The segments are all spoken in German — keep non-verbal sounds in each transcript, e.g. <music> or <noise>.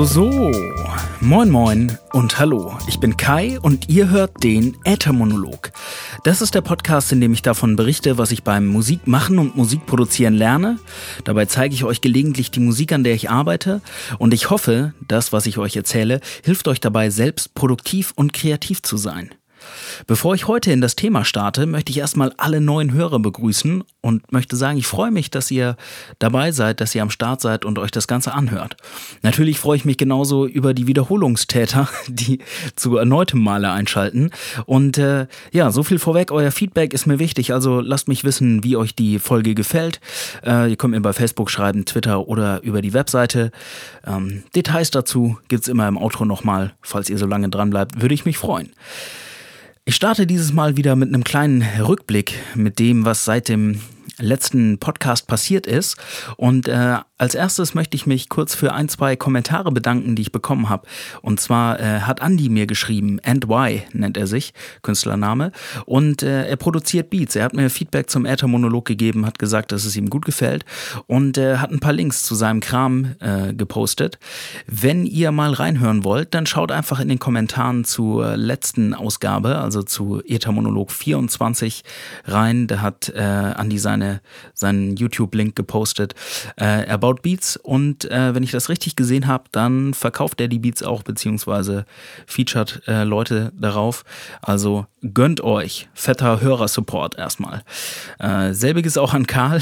So, so, so. Moin, moin und hallo. Ich bin Kai und ihr hört den Äthermonolog. Das ist der Podcast, in dem ich davon berichte, was ich beim Musikmachen und Musikproduzieren lerne. Dabei zeige ich euch gelegentlich die Musik, an der ich arbeite. Und ich hoffe, das, was ich euch erzähle, hilft euch dabei, selbst produktiv und kreativ zu sein. Bevor ich heute in das Thema starte, möchte ich erstmal alle neuen Hörer begrüßen und möchte sagen, ich freue mich, dass ihr dabei seid, dass ihr am Start seid und euch das Ganze anhört. Natürlich freue ich mich genauso über die Wiederholungstäter, <laughs> die zu erneutem Male einschalten. Und äh, ja, so viel vorweg, euer Feedback ist mir wichtig, also lasst mich wissen, wie euch die Folge gefällt. Äh, ihr könnt mir bei Facebook schreiben, Twitter oder über die Webseite. Ähm, Details dazu gibt's immer im Outro nochmal, falls ihr so lange dran bleibt, würde ich mich freuen. Ich starte dieses Mal wieder mit einem kleinen Rückblick mit dem, was seit dem letzten Podcast passiert ist. Und äh, als erstes möchte ich mich kurz für ein, zwei Kommentare bedanken, die ich bekommen habe. Und zwar äh, hat Andy mir geschrieben, And Why nennt er sich, Künstlername. Und äh, er produziert Beats. Er hat mir Feedback zum Äther-Monolog gegeben, hat gesagt, dass es ihm gut gefällt und äh, hat ein paar Links zu seinem Kram äh, gepostet. Wenn ihr mal reinhören wollt, dann schaut einfach in den Kommentaren zur letzten Ausgabe, also zu Äther-Monolog 24 rein. Da hat äh, Andy seine seinen YouTube-Link gepostet. Äh, er baut Beats und äh, wenn ich das richtig gesehen habe, dann verkauft er die Beats auch, beziehungsweise featured äh, Leute darauf. Also gönnt euch. Fetter Hörersupport erstmal. Äh, selbiges auch an Karl.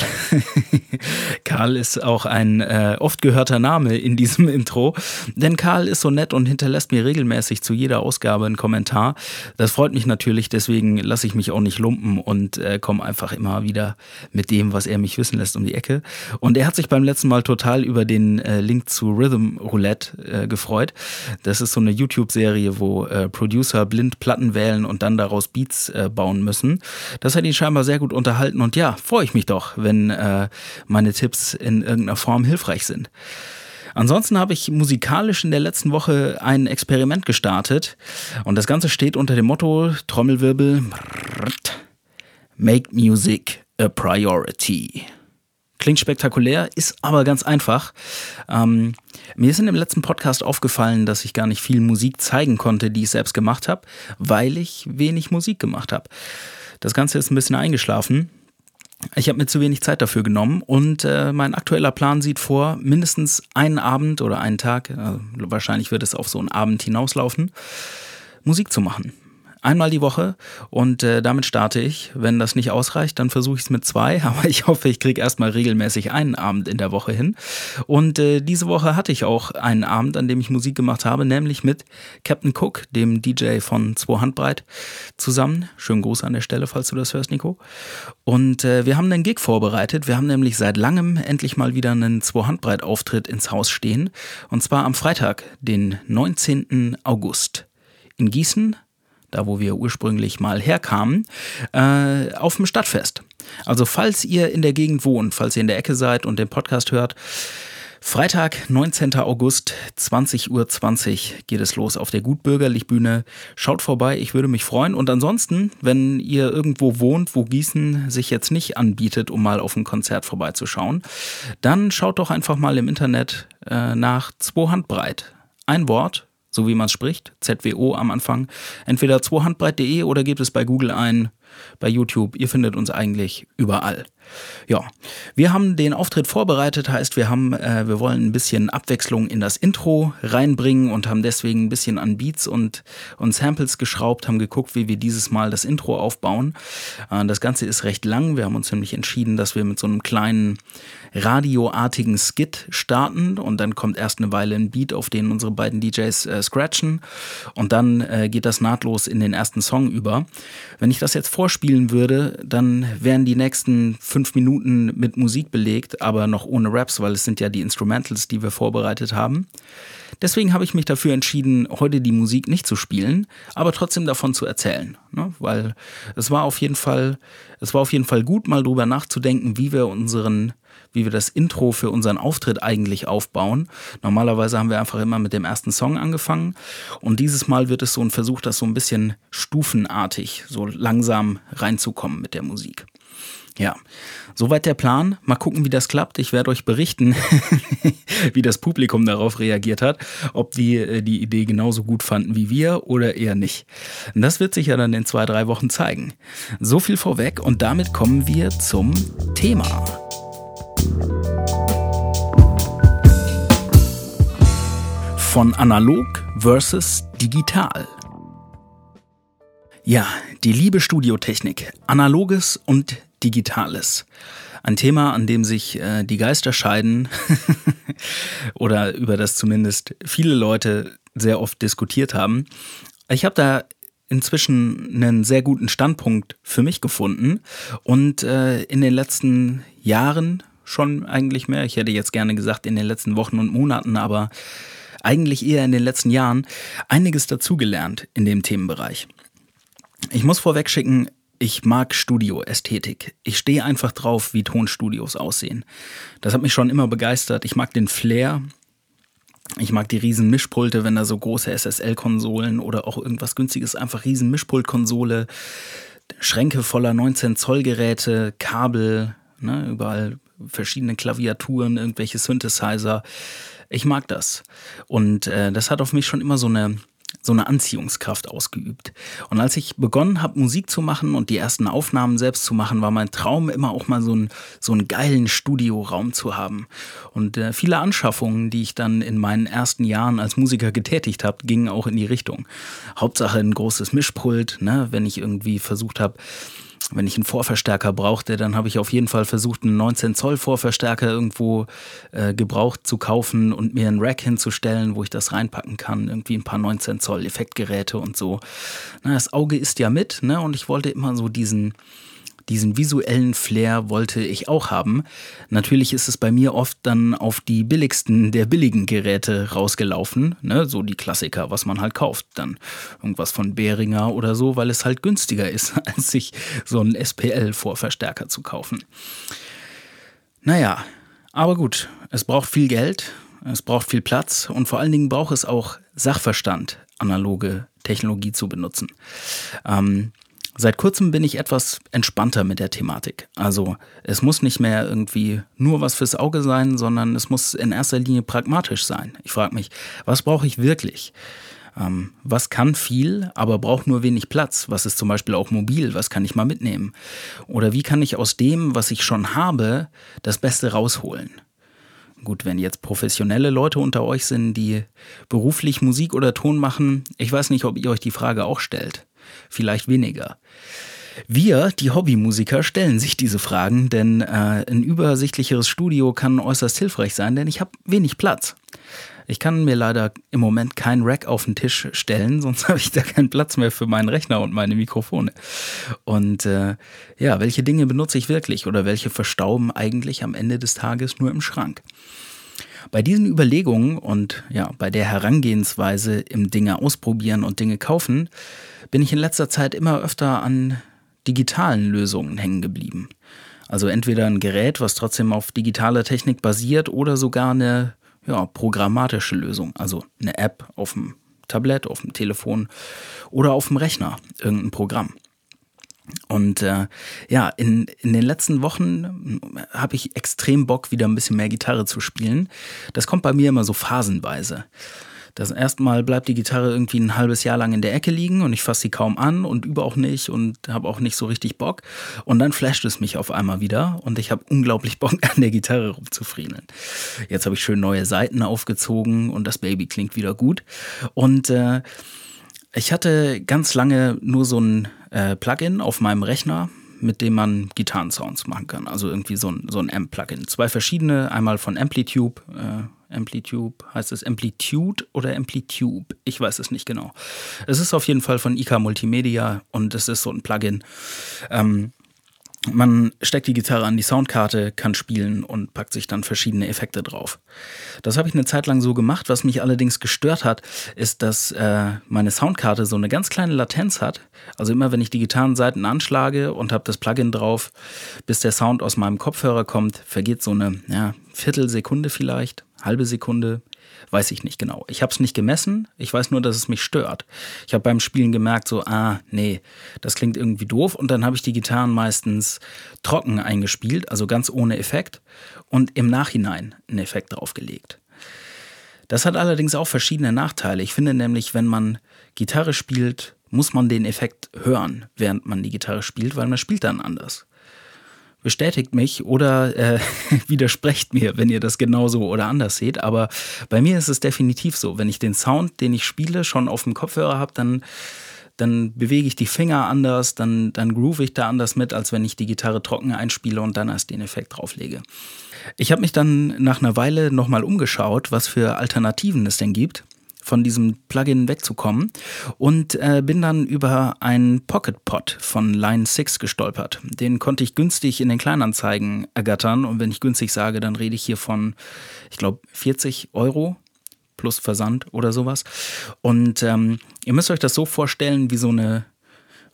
<laughs> Karl ist auch ein äh, oft gehörter Name in diesem <laughs> Intro, denn Karl ist so nett und hinterlässt mir regelmäßig zu jeder Ausgabe einen Kommentar. Das freut mich natürlich, deswegen lasse ich mich auch nicht lumpen und äh, komme einfach immer wieder mit dem, was er mich wissen lässt, um die Ecke. Und er hat sich beim letzten Mal total über den äh, Link zu Rhythm Roulette äh, gefreut. Das ist so eine YouTube-Serie, wo äh, Producer blind Platten wählen und dann daraus Beats äh, bauen müssen. Das hat ihn scheinbar sehr gut unterhalten und ja, freue ich mich doch, wenn äh, meine Tipps in irgendeiner Form hilfreich sind. Ansonsten habe ich musikalisch in der letzten Woche ein Experiment gestartet und das Ganze steht unter dem Motto Trommelwirbel Make Music a Priority. Klingt spektakulär, ist aber ganz einfach. Ähm, mir ist in dem letzten Podcast aufgefallen, dass ich gar nicht viel Musik zeigen konnte, die ich selbst gemacht habe, weil ich wenig Musik gemacht habe. Das Ganze ist ein bisschen eingeschlafen. Ich habe mir zu wenig Zeit dafür genommen und äh, mein aktueller Plan sieht vor, mindestens einen Abend oder einen Tag, äh, wahrscheinlich wird es auf so einen Abend hinauslaufen, Musik zu machen einmal die Woche und äh, damit starte ich. Wenn das nicht ausreicht, dann versuche ich es mit zwei, <laughs> aber ich hoffe, ich kriege erstmal regelmäßig einen Abend in der Woche hin. Und äh, diese Woche hatte ich auch einen Abend, an dem ich Musik gemacht habe, nämlich mit Captain Cook, dem DJ von Zwei Handbreit, zusammen. Schönen Gruß an der Stelle, falls du das hörst, Nico. Und äh, wir haben einen Gig vorbereitet. Wir haben nämlich seit langem endlich mal wieder einen Zwei Handbreit Auftritt ins Haus stehen. Und zwar am Freitag, den 19. August. In Gießen da wo wir ursprünglich mal herkamen, äh, auf dem Stadtfest. Also falls ihr in der Gegend wohnt, falls ihr in der Ecke seid und den Podcast hört, Freitag, 19. August, 20.20 Uhr 20 geht es los auf der Gutbürgerlich-Bühne. Schaut vorbei, ich würde mich freuen. Und ansonsten, wenn ihr irgendwo wohnt, wo Gießen sich jetzt nicht anbietet, um mal auf ein Konzert vorbeizuschauen, dann schaut doch einfach mal im Internet äh, nach Zwei Handbreit. Ein Wort, so wie man es spricht, ZWO am Anfang, entweder zweihandbreit.de oder gebt es bei Google ein, bei YouTube. Ihr findet uns eigentlich überall. Ja, wir haben den Auftritt vorbereitet, heißt wir haben, äh, wir wollen ein bisschen Abwechslung in das Intro reinbringen und haben deswegen ein bisschen an Beats und, und Samples geschraubt, haben geguckt, wie wir dieses Mal das Intro aufbauen. Äh, das Ganze ist recht lang. Wir haben uns nämlich entschieden, dass wir mit so einem kleinen radioartigen Skit starten und dann kommt erst eine Weile ein Beat, auf den unsere beiden DJs äh, scratchen und dann äh, geht das nahtlos in den ersten Song über. Wenn ich das jetzt vorspielen würde, dann wären die nächsten fünf Minuten mit Musik belegt, aber noch ohne Raps, weil es sind ja die Instrumentals, die wir vorbereitet haben. Deswegen habe ich mich dafür entschieden, heute die Musik nicht zu spielen, aber trotzdem davon zu erzählen. Ne? Weil es war auf jeden Fall, es war auf jeden Fall gut, mal drüber nachzudenken, wie wir unseren, wie wir das Intro für unseren Auftritt eigentlich aufbauen. Normalerweise haben wir einfach immer mit dem ersten Song angefangen und dieses Mal wird es so ein Versuch, das so ein bisschen stufenartig, so langsam reinzukommen mit der Musik. Ja, soweit der Plan. Mal gucken, wie das klappt. Ich werde euch berichten, <laughs> wie das Publikum darauf reagiert hat, ob die äh, die Idee genauso gut fanden wie wir oder eher nicht. Das wird sich ja dann in zwei, drei Wochen zeigen. So viel vorweg und damit kommen wir zum Thema. Von analog versus digital. Ja, die liebe Studiotechnik, analoges und Digitales. Ein Thema, an dem sich äh, die Geister scheiden <laughs> oder über das zumindest viele Leute sehr oft diskutiert haben. Ich habe da inzwischen einen sehr guten Standpunkt für mich gefunden und äh, in den letzten Jahren schon eigentlich mehr. Ich hätte jetzt gerne gesagt in den letzten Wochen und Monaten, aber eigentlich eher in den letzten Jahren einiges dazugelernt in dem Themenbereich. Ich muss vorweg schicken, ich mag Studioästhetik. Ich stehe einfach drauf, wie Tonstudios aussehen. Das hat mich schon immer begeistert. Ich mag den Flair. Ich mag die riesen Mischpulte, wenn da so große SSL-Konsolen oder auch irgendwas günstiges, einfach riesen Mischpultkonsole, Schränke voller 19 Zoll Geräte, Kabel, ne, überall verschiedene Klaviaturen, irgendwelche Synthesizer. Ich mag das. Und äh, das hat auf mich schon immer so eine so eine Anziehungskraft ausgeübt. Und als ich begonnen habe, Musik zu machen und die ersten Aufnahmen selbst zu machen, war mein Traum immer auch mal so, ein, so einen geilen Studioraum zu haben. Und äh, viele Anschaffungen, die ich dann in meinen ersten Jahren als Musiker getätigt habe, gingen auch in die Richtung. Hauptsache ein großes Mischpult, ne, wenn ich irgendwie versucht habe, wenn ich einen Vorverstärker brauchte, dann habe ich auf jeden Fall versucht, einen 19 Zoll Vorverstärker irgendwo äh, gebraucht zu kaufen und mir einen Rack hinzustellen, wo ich das reinpacken kann. Irgendwie ein paar 19 Zoll Effektgeräte und so. Na, das Auge ist ja mit, ne? Und ich wollte immer so diesen, diesen visuellen Flair wollte ich auch haben. Natürlich ist es bei mir oft dann auf die billigsten der billigen Geräte rausgelaufen, ne? so die Klassiker, was man halt kauft. Dann irgendwas von Behringer oder so, weil es halt günstiger ist, <laughs> als sich so einen SPL-Vorverstärker zu kaufen. Naja, aber gut, es braucht viel Geld, es braucht viel Platz und vor allen Dingen braucht es auch Sachverstand, analoge Technologie zu benutzen. Ähm, Seit kurzem bin ich etwas entspannter mit der Thematik. Also es muss nicht mehr irgendwie nur was fürs Auge sein, sondern es muss in erster Linie pragmatisch sein. Ich frage mich, was brauche ich wirklich? Ähm, was kann viel, aber braucht nur wenig Platz? Was ist zum Beispiel auch mobil? Was kann ich mal mitnehmen? Oder wie kann ich aus dem, was ich schon habe, das Beste rausholen? Gut, wenn jetzt professionelle Leute unter euch sind, die beruflich Musik oder Ton machen, ich weiß nicht, ob ihr euch die Frage auch stellt vielleicht weniger. Wir, die Hobbymusiker, stellen sich diese Fragen, denn äh, ein übersichtlicheres Studio kann äußerst hilfreich sein, denn ich habe wenig Platz. Ich kann mir leider im Moment kein Rack auf den Tisch stellen, <laughs> sonst habe ich da keinen Platz mehr für meinen Rechner und meine Mikrofone. Und äh, ja, welche Dinge benutze ich wirklich oder welche verstauben eigentlich am Ende des Tages nur im Schrank? Bei diesen Überlegungen und ja, bei der Herangehensweise im Dinge ausprobieren und Dinge kaufen, bin ich in letzter Zeit immer öfter an digitalen Lösungen hängen geblieben. Also entweder ein Gerät, was trotzdem auf digitaler Technik basiert, oder sogar eine ja, programmatische Lösung, also eine App auf dem Tablet, auf dem Telefon oder auf dem Rechner, irgendein Programm. Und äh, ja, in, in den letzten Wochen habe ich extrem Bock, wieder ein bisschen mehr Gitarre zu spielen. Das kommt bei mir immer so phasenweise. Das erste Mal bleibt die Gitarre irgendwie ein halbes Jahr lang in der Ecke liegen und ich fasse sie kaum an und übe auch nicht und habe auch nicht so richtig Bock. Und dann flasht es mich auf einmal wieder und ich habe unglaublich <laughs> Bock an der Gitarre rumzufriemeln. Jetzt habe ich schön neue Seiten aufgezogen und das Baby klingt wieder gut. Und äh, ich hatte ganz lange nur so ein äh, Plugin auf meinem Rechner, mit dem man Gitarrensounds machen kann. Also irgendwie so ein, so ein Amp-Plugin. Zwei verschiedene, einmal von Amplitude, äh, Amplitude, heißt es Amplitude oder Amplitude? Ich weiß es nicht genau. Es ist auf jeden Fall von IK Multimedia und es ist so ein Plugin. Ähm, man steckt die Gitarre an die Soundkarte, kann spielen und packt sich dann verschiedene Effekte drauf. Das habe ich eine Zeit lang so gemacht. Was mich allerdings gestört hat, ist, dass äh, meine Soundkarte so eine ganz kleine Latenz hat. Also immer, wenn ich die Gitarrenseiten anschlage und habe das Plugin drauf, bis der Sound aus meinem Kopfhörer kommt, vergeht so eine ja, Viertelsekunde vielleicht, halbe Sekunde, Weiß ich nicht genau. Ich habe es nicht gemessen. Ich weiß nur, dass es mich stört. Ich habe beim Spielen gemerkt, so, ah, nee, das klingt irgendwie doof. Und dann habe ich die Gitarren meistens trocken eingespielt, also ganz ohne Effekt. Und im Nachhinein einen Effekt draufgelegt. Das hat allerdings auch verschiedene Nachteile. Ich finde nämlich, wenn man Gitarre spielt, muss man den Effekt hören, während man die Gitarre spielt, weil man spielt dann anders bestätigt mich oder äh, <laughs> widersprecht mir, wenn ihr das genauso oder anders seht. Aber bei mir ist es definitiv so. Wenn ich den Sound, den ich spiele, schon auf dem Kopfhörer habe, dann, dann bewege ich die Finger anders, dann, dann groove ich da anders mit, als wenn ich die Gitarre trocken einspiele und dann erst den Effekt drauflege. Ich habe mich dann nach einer Weile nochmal umgeschaut, was für Alternativen es denn gibt von diesem Plugin wegzukommen und äh, bin dann über einen Pocket Pod von Line 6 gestolpert. Den konnte ich günstig in den Kleinanzeigen ergattern und wenn ich günstig sage, dann rede ich hier von, ich glaube, 40 Euro plus Versand oder sowas. Und ähm, ihr müsst euch das so vorstellen wie so eine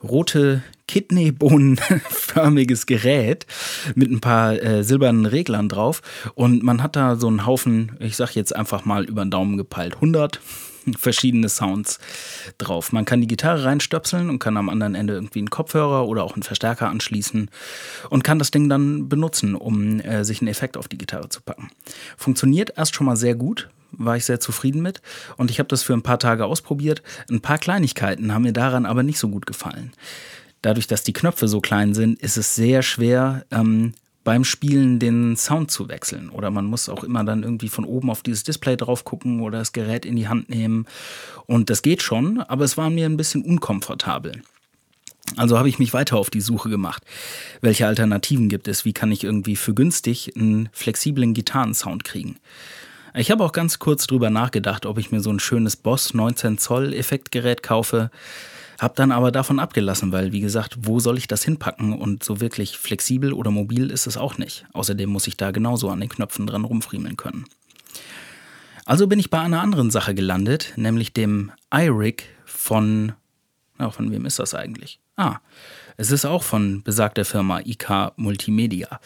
rote Kidneybohnenförmiges Gerät mit ein paar äh, silbernen Reglern drauf und man hat da so einen Haufen, ich sag jetzt einfach mal über den Daumen gepeilt, 100 <laughs> verschiedene Sounds drauf. Man kann die Gitarre reinstöpseln und kann am anderen Ende irgendwie einen Kopfhörer oder auch einen Verstärker anschließen und kann das Ding dann benutzen, um äh, sich einen Effekt auf die Gitarre zu packen. Funktioniert erst schon mal sehr gut, war ich sehr zufrieden mit und ich habe das für ein paar Tage ausprobiert. Ein paar Kleinigkeiten haben mir daran aber nicht so gut gefallen. Dadurch, dass die Knöpfe so klein sind, ist es sehr schwer, ähm, beim Spielen den Sound zu wechseln. Oder man muss auch immer dann irgendwie von oben auf dieses Display drauf gucken oder das Gerät in die Hand nehmen. Und das geht schon, aber es war mir ein bisschen unkomfortabel. Also habe ich mich weiter auf die Suche gemacht. Welche Alternativen gibt es? Wie kann ich irgendwie für günstig einen flexiblen Gitarrensound kriegen? Ich habe auch ganz kurz drüber nachgedacht, ob ich mir so ein schönes Boss 19 Zoll Effektgerät kaufe. Hab dann aber davon abgelassen, weil, wie gesagt, wo soll ich das hinpacken? Und so wirklich flexibel oder mobil ist es auch nicht. Außerdem muss ich da genauso an den Knöpfen dran rumfriemeln können. Also bin ich bei einer anderen Sache gelandet, nämlich dem iRig von. Ja, von wem ist das eigentlich? Ah, es ist auch von besagter Firma IK Multimedia.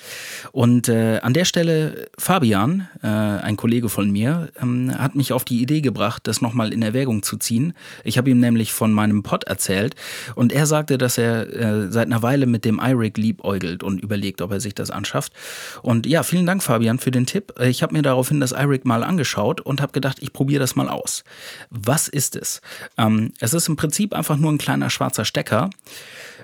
Und äh, an der Stelle, Fabian, äh, ein Kollege von mir, ähm, hat mich auf die Idee gebracht, das nochmal in Erwägung zu ziehen. Ich habe ihm nämlich von meinem Pod erzählt und er sagte, dass er äh, seit einer Weile mit dem iRig liebäugelt und überlegt, ob er sich das anschafft. Und ja, vielen Dank, Fabian, für den Tipp. Ich habe mir daraufhin das iRig mal angeschaut und habe gedacht, ich probiere das mal aus. Was ist es? Ähm, es ist im Prinzip einfach nur ein kleiner schwarzer Stecker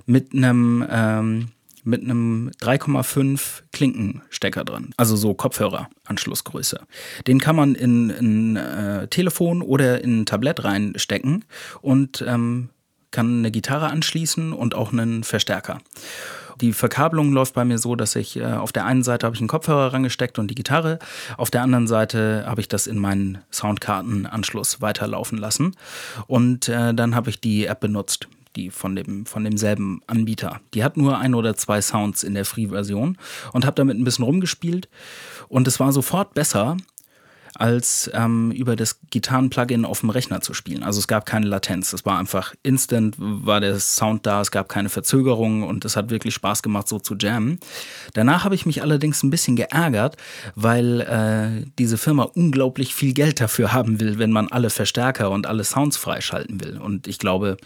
mit einem ähm, einem 3,5 Klinkenstecker dran, also so Kopfhöreranschlussgröße. Den kann man in ein äh, Telefon oder in ein Tablett reinstecken und ähm, kann eine Gitarre anschließen und auch einen Verstärker. Die Verkabelung läuft bei mir so, dass ich äh, auf der einen Seite habe ich einen Kopfhörer rangesteckt und die Gitarre, auf der anderen Seite habe ich das in meinen Soundkartenanschluss weiterlaufen lassen und äh, dann habe ich die App benutzt die von, dem, von demselben Anbieter. Die hat nur ein oder zwei Sounds in der Free-Version und habe damit ein bisschen rumgespielt. Und es war sofort besser, als ähm, über das Gitarren-Plugin auf dem Rechner zu spielen. Also es gab keine Latenz. Es war einfach instant, war der Sound da, es gab keine Verzögerung und es hat wirklich Spaß gemacht, so zu jammen. Danach habe ich mich allerdings ein bisschen geärgert, weil äh, diese Firma unglaublich viel Geld dafür haben will, wenn man alle Verstärker und alle Sounds freischalten will. Und ich glaube,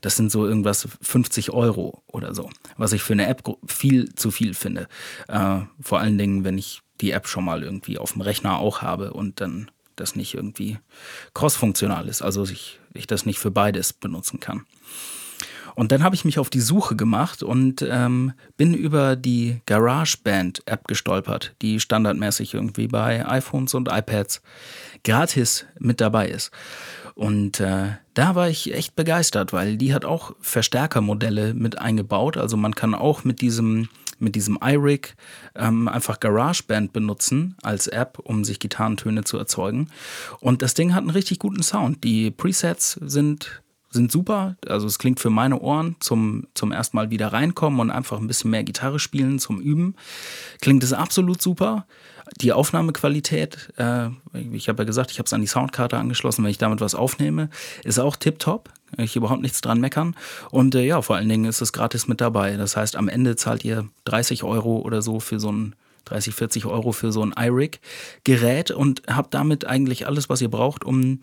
das sind so irgendwas 50 Euro oder so, was ich für eine App viel zu viel finde. Äh, vor allen Dingen, wenn ich die App schon mal irgendwie auf dem Rechner auch habe und dann das nicht irgendwie cross-funktional ist, also ich, ich das nicht für beides benutzen kann. Und dann habe ich mich auf die Suche gemacht und ähm, bin über die GarageBand-App gestolpert, die standardmäßig irgendwie bei iPhones und iPads gratis mit dabei ist. Und äh, da war ich echt begeistert, weil die hat auch Verstärkermodelle mit eingebaut. Also man kann auch mit diesem mit diesem iRig ähm, einfach GarageBand benutzen als App, um sich Gitarrentöne zu erzeugen. Und das Ding hat einen richtig guten Sound. Die Presets sind sind super. Also es klingt für meine Ohren zum, zum ersten Mal wieder reinkommen und einfach ein bisschen mehr Gitarre spielen zum Üben. Klingt es absolut super. Die Aufnahmequalität, äh, ich habe ja gesagt, ich habe es an die Soundkarte angeschlossen, wenn ich damit was aufnehme, ist auch tipptopp. Ich überhaupt nichts dran meckern. Und äh, ja, vor allen Dingen ist es gratis mit dabei. Das heißt, am Ende zahlt ihr 30 Euro oder so für so ein 30, 40 Euro für so ein iRig-Gerät und habt damit eigentlich alles, was ihr braucht, um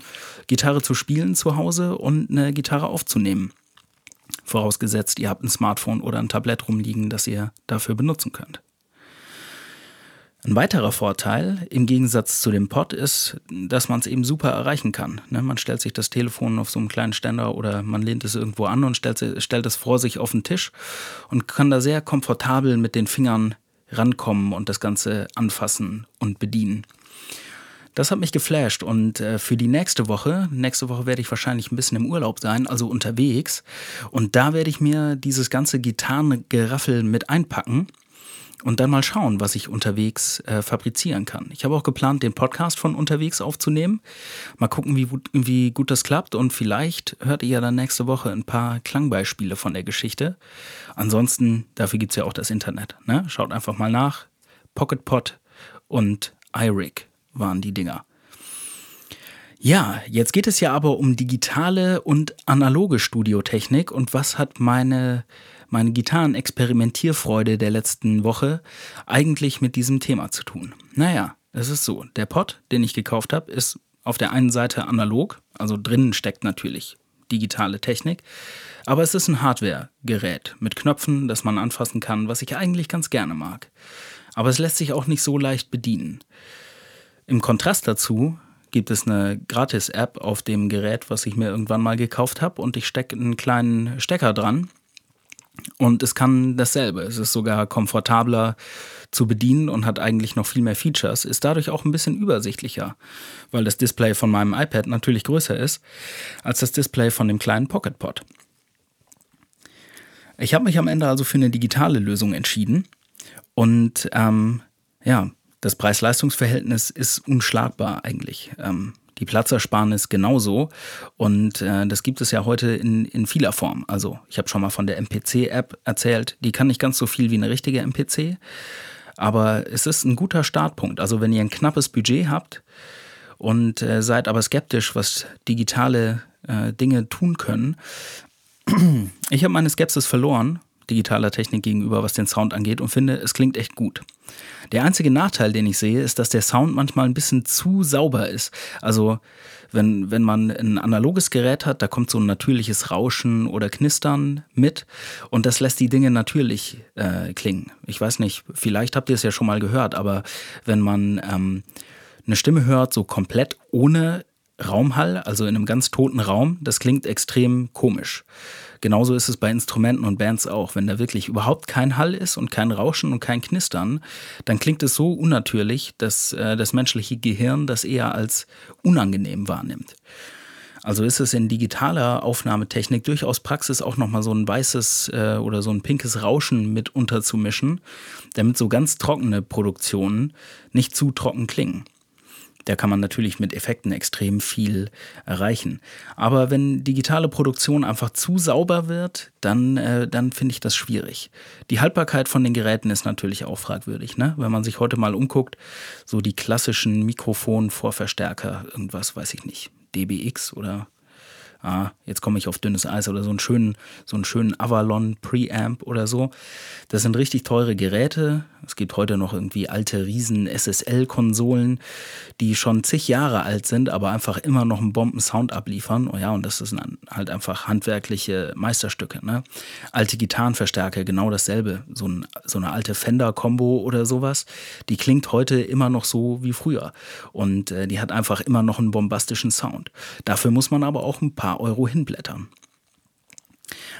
Gitarre zu spielen zu Hause und eine Gitarre aufzunehmen. Vorausgesetzt, ihr habt ein Smartphone oder ein Tablett rumliegen, das ihr dafür benutzen könnt. Ein weiterer Vorteil im Gegensatz zu dem Pod ist, dass man es eben super erreichen kann. Ne? Man stellt sich das Telefon auf so einem kleinen Ständer oder man lehnt es irgendwo an und stellt, stellt es vor sich auf den Tisch und kann da sehr komfortabel mit den Fingern rankommen und das Ganze anfassen und bedienen. Das hat mich geflasht und äh, für die nächste Woche, nächste Woche werde ich wahrscheinlich ein bisschen im Urlaub sein, also unterwegs und da werde ich mir dieses ganze Gitarrengeraffel mit einpacken und dann mal schauen, was ich unterwegs äh, fabrizieren kann. Ich habe auch geplant, den Podcast von unterwegs aufzunehmen. Mal gucken, wie, wie gut das klappt und vielleicht hört ihr ja dann nächste Woche ein paar Klangbeispiele von der Geschichte. Ansonsten, dafür gibt es ja auch das Internet. Ne? Schaut einfach mal nach. PocketPod und iRig waren die Dinger. Ja, jetzt geht es ja aber um digitale und analoge Studiotechnik und was hat meine meine Gitarrenexperimentierfreude der letzten Woche eigentlich mit diesem Thema zu tun? Naja, es ist so, der Pod, den ich gekauft habe, ist auf der einen Seite analog, also drinnen steckt natürlich digitale Technik, aber es ist ein Hardware-Gerät mit Knöpfen, das man anfassen kann, was ich eigentlich ganz gerne mag. Aber es lässt sich auch nicht so leicht bedienen. Im Kontrast dazu gibt es eine Gratis-App auf dem Gerät, was ich mir irgendwann mal gekauft habe und ich stecke einen kleinen Stecker dran und es kann dasselbe. Es ist sogar komfortabler zu bedienen und hat eigentlich noch viel mehr Features, ist dadurch auch ein bisschen übersichtlicher, weil das Display von meinem iPad natürlich größer ist als das Display von dem kleinen Pocket Pod. Ich habe mich am Ende also für eine digitale Lösung entschieden und ähm, ja, das Preis-Leistungs-Verhältnis ist unschlagbar eigentlich. Ähm, die Platzersparnis genauso. Und äh, das gibt es ja heute in, in vieler Form. Also ich habe schon mal von der MPC-App erzählt. Die kann nicht ganz so viel wie eine richtige MPC. Aber es ist ein guter Startpunkt. Also wenn ihr ein knappes Budget habt und äh, seid aber skeptisch, was digitale äh, Dinge tun können. Ich habe meine Skepsis verloren digitaler Technik gegenüber, was den Sound angeht und finde, es klingt echt gut. Der einzige Nachteil, den ich sehe, ist, dass der Sound manchmal ein bisschen zu sauber ist. Also wenn, wenn man ein analoges Gerät hat, da kommt so ein natürliches Rauschen oder Knistern mit und das lässt die Dinge natürlich äh, klingen. Ich weiß nicht, vielleicht habt ihr es ja schon mal gehört, aber wenn man ähm, eine Stimme hört, so komplett ohne Raumhall, also in einem ganz toten Raum, das klingt extrem komisch. Genauso ist es bei Instrumenten und Bands auch. Wenn da wirklich überhaupt kein Hall ist und kein Rauschen und kein Knistern, dann klingt es so unnatürlich, dass äh, das menschliche Gehirn das eher als unangenehm wahrnimmt. Also ist es in digitaler Aufnahmetechnik durchaus Praxis, auch nochmal so ein weißes äh, oder so ein pinkes Rauschen mit unterzumischen, damit so ganz trockene Produktionen nicht zu trocken klingen. Da kann man natürlich mit Effekten extrem viel erreichen. Aber wenn digitale Produktion einfach zu sauber wird, dann, äh, dann finde ich das schwierig. Die Haltbarkeit von den Geräten ist natürlich auch fragwürdig. Ne? Wenn man sich heute mal umguckt, so die klassischen Mikrofon-Vorverstärker, irgendwas weiß ich nicht, DBX oder ah, jetzt komme ich auf dünnes Eis oder so einen schönen, so einen schönen Avalon Preamp oder so. Das sind richtig teure Geräte. Es gibt heute noch irgendwie alte riesen SSL-Konsolen, die schon zig Jahre alt sind, aber einfach immer noch einen Bomben-Sound abliefern. Oh ja, und das sind halt einfach handwerkliche Meisterstücke. Ne? Alte Gitarrenverstärker, genau dasselbe. So, ein, so eine alte Fender-Kombo oder sowas, die klingt heute immer noch so wie früher. Und äh, die hat einfach immer noch einen bombastischen Sound. Dafür muss man aber auch ein paar Euro hinblättern.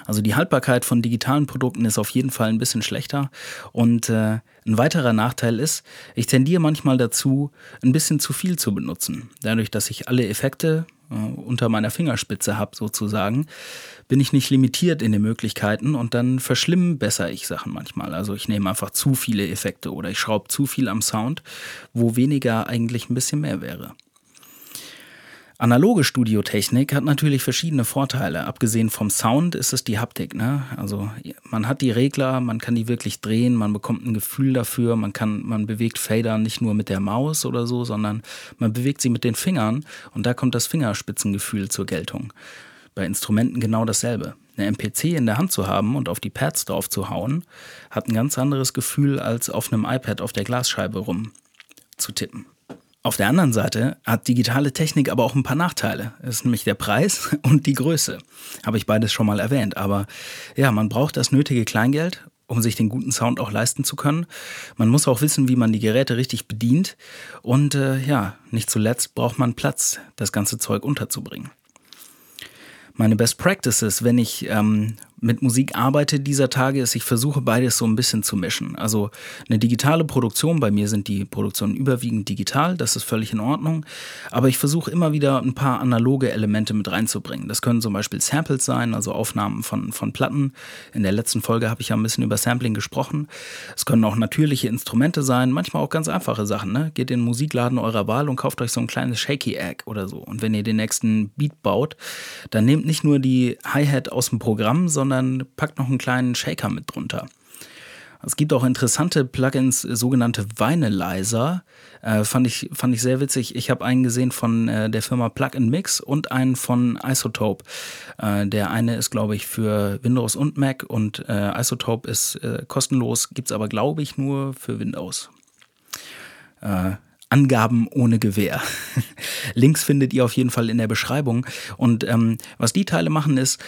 Also die Haltbarkeit von digitalen Produkten ist auf jeden Fall ein bisschen schlechter. Und äh, ein weiterer Nachteil ist, ich tendiere manchmal dazu, ein bisschen zu viel zu benutzen. Dadurch, dass ich alle Effekte äh, unter meiner Fingerspitze habe, sozusagen, bin ich nicht limitiert in den Möglichkeiten und dann verschlimmbessere ich Sachen manchmal. Also ich nehme einfach zu viele Effekte oder ich schraube zu viel am Sound, wo weniger eigentlich ein bisschen mehr wäre. Analoge Studiotechnik hat natürlich verschiedene Vorteile. Abgesehen vom Sound ist es die Haptik. Ne? Also man hat die Regler, man kann die wirklich drehen, man bekommt ein Gefühl dafür, man kann, man bewegt Fader nicht nur mit der Maus oder so, sondern man bewegt sie mit den Fingern und da kommt das Fingerspitzengefühl zur Geltung. bei Instrumenten genau dasselbe. Eine MPC in der Hand zu haben und auf die Pads drauf zu hauen, hat ein ganz anderes Gefühl, als auf einem iPad auf der Glasscheibe rum zu tippen. Auf der anderen Seite hat digitale Technik aber auch ein paar Nachteile. Das ist nämlich der Preis <laughs> und die Größe. Habe ich beides schon mal erwähnt. Aber ja, man braucht das nötige Kleingeld, um sich den guten Sound auch leisten zu können. Man muss auch wissen, wie man die Geräte richtig bedient. Und äh, ja, nicht zuletzt braucht man Platz, das ganze Zeug unterzubringen. Meine Best Practices, wenn ich ähm, mit Musik arbeite dieser Tage, ist, ich versuche beides so ein bisschen zu mischen. Also eine digitale Produktion, bei mir sind die Produktionen überwiegend digital, das ist völlig in Ordnung. Aber ich versuche immer wieder ein paar analoge Elemente mit reinzubringen. Das können zum Beispiel Samples sein, also Aufnahmen von, von Platten. In der letzten Folge habe ich ja ein bisschen über Sampling gesprochen. Es können auch natürliche Instrumente sein, manchmal auch ganz einfache Sachen. Ne? Geht in den Musikladen eurer Wahl und kauft euch so ein kleines Shaky Egg oder so. Und wenn ihr den nächsten Beat baut, dann nehmt nicht nur die Hi-Hat aus dem Programm, sondern sondern packt noch einen kleinen Shaker mit drunter. Es gibt auch interessante Plugins, sogenannte Vinalizer. Äh, fand, ich, fand ich sehr witzig. Ich habe einen gesehen von äh, der Firma Plug Mix und einen von Isotope. Äh, der eine ist, glaube ich, für Windows und Mac und äh, Isotope ist äh, kostenlos, gibt es aber, glaube ich, nur für Windows. Angaben ohne Gewähr. <laughs> Links findet ihr auf jeden Fall in der Beschreibung. Und ähm, was die Teile machen, ist,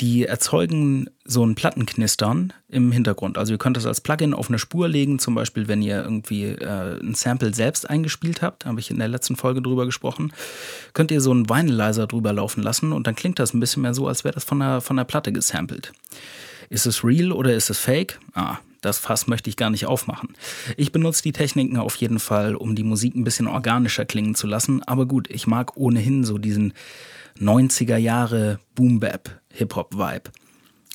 die erzeugen so ein Plattenknistern im Hintergrund. Also ihr könnt das als Plugin auf eine Spur legen, zum Beispiel, wenn ihr irgendwie äh, ein Sample selbst eingespielt habt, habe ich in der letzten Folge drüber gesprochen, könnt ihr so einen Vinalizer drüber laufen lassen und dann klingt das ein bisschen mehr so, als wäre das von der, von der Platte gesampelt. Ist es real oder ist es fake? Ah, das Fass möchte ich gar nicht aufmachen. Ich benutze die Techniken auf jeden Fall, um die Musik ein bisschen organischer klingen zu lassen. Aber gut, ich mag ohnehin so diesen 90er Jahre Boom-Bap Hip-Hop-Vibe.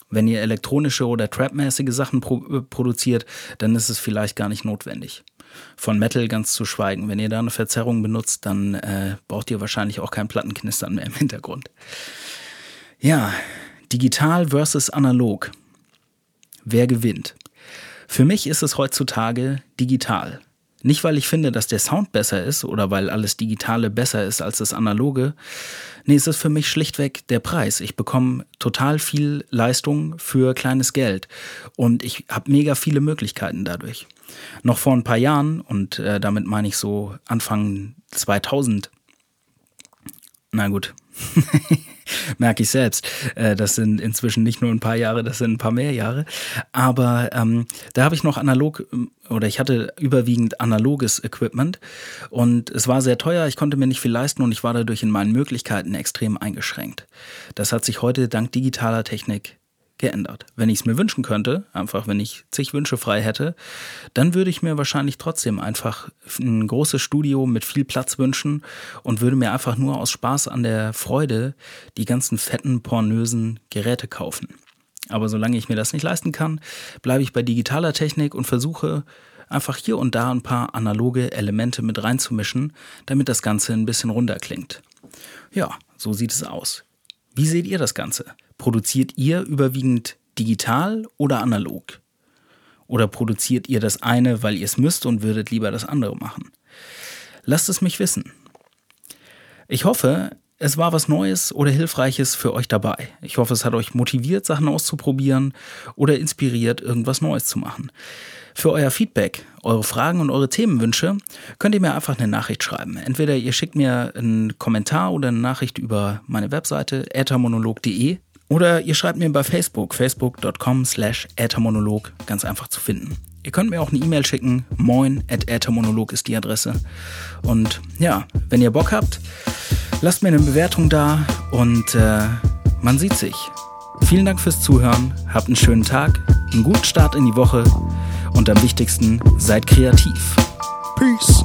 Wenn ihr elektronische oder trapmäßige Sachen pro äh, produziert, dann ist es vielleicht gar nicht notwendig. Von Metal ganz zu schweigen. Wenn ihr da eine Verzerrung benutzt, dann äh, braucht ihr wahrscheinlich auch kein Plattenknistern mehr im Hintergrund. Ja, digital versus analog. Wer gewinnt? Für mich ist es heutzutage digital. Nicht, weil ich finde, dass der Sound besser ist oder weil alles Digitale besser ist als das Analoge. Nee, es ist für mich schlichtweg der Preis. Ich bekomme total viel Leistung für kleines Geld und ich habe mega viele Möglichkeiten dadurch. Noch vor ein paar Jahren, und äh, damit meine ich so Anfang 2000, na gut, <laughs> merke ich selbst. Äh, das sind inzwischen nicht nur ein paar Jahre, das sind ein paar mehr Jahre. Aber ähm, da habe ich noch analog ähm, oder ich hatte überwiegend analoges Equipment und es war sehr teuer, ich konnte mir nicht viel leisten und ich war dadurch in meinen Möglichkeiten extrem eingeschränkt. Das hat sich heute dank digitaler Technik geändert. Wenn ich es mir wünschen könnte, einfach wenn ich zig Wünsche frei hätte, dann würde ich mir wahrscheinlich trotzdem einfach ein großes Studio mit viel Platz wünschen und würde mir einfach nur aus Spaß an der Freude die ganzen fetten, pornösen Geräte kaufen. Aber solange ich mir das nicht leisten kann, bleibe ich bei digitaler Technik und versuche einfach hier und da ein paar analoge Elemente mit reinzumischen, damit das Ganze ein bisschen runterklingt. Ja, so sieht es aus. Wie seht ihr das Ganze? Produziert ihr überwiegend digital oder analog? Oder produziert ihr das eine, weil ihr es müsst und würdet lieber das andere machen? Lasst es mich wissen. Ich hoffe, es war was Neues oder Hilfreiches für euch dabei. Ich hoffe, es hat euch motiviert, Sachen auszuprobieren oder inspiriert, irgendwas Neues zu machen. Für euer Feedback, eure Fragen und eure Themenwünsche könnt ihr mir einfach eine Nachricht schreiben. Entweder ihr schickt mir einen Kommentar oder eine Nachricht über meine Webseite äthermonolog.de oder ihr schreibt mir bei Facebook, facebook.com slash äthermonolog, ganz einfach zu finden. Ihr könnt mir auch eine E-Mail schicken, moin at äthermonolog ist die Adresse. Und ja, wenn ihr Bock habt, lasst mir eine Bewertung da und äh, man sieht sich. Vielen Dank fürs Zuhören, habt einen schönen Tag, einen guten Start in die Woche und am wichtigsten, seid kreativ. Peace.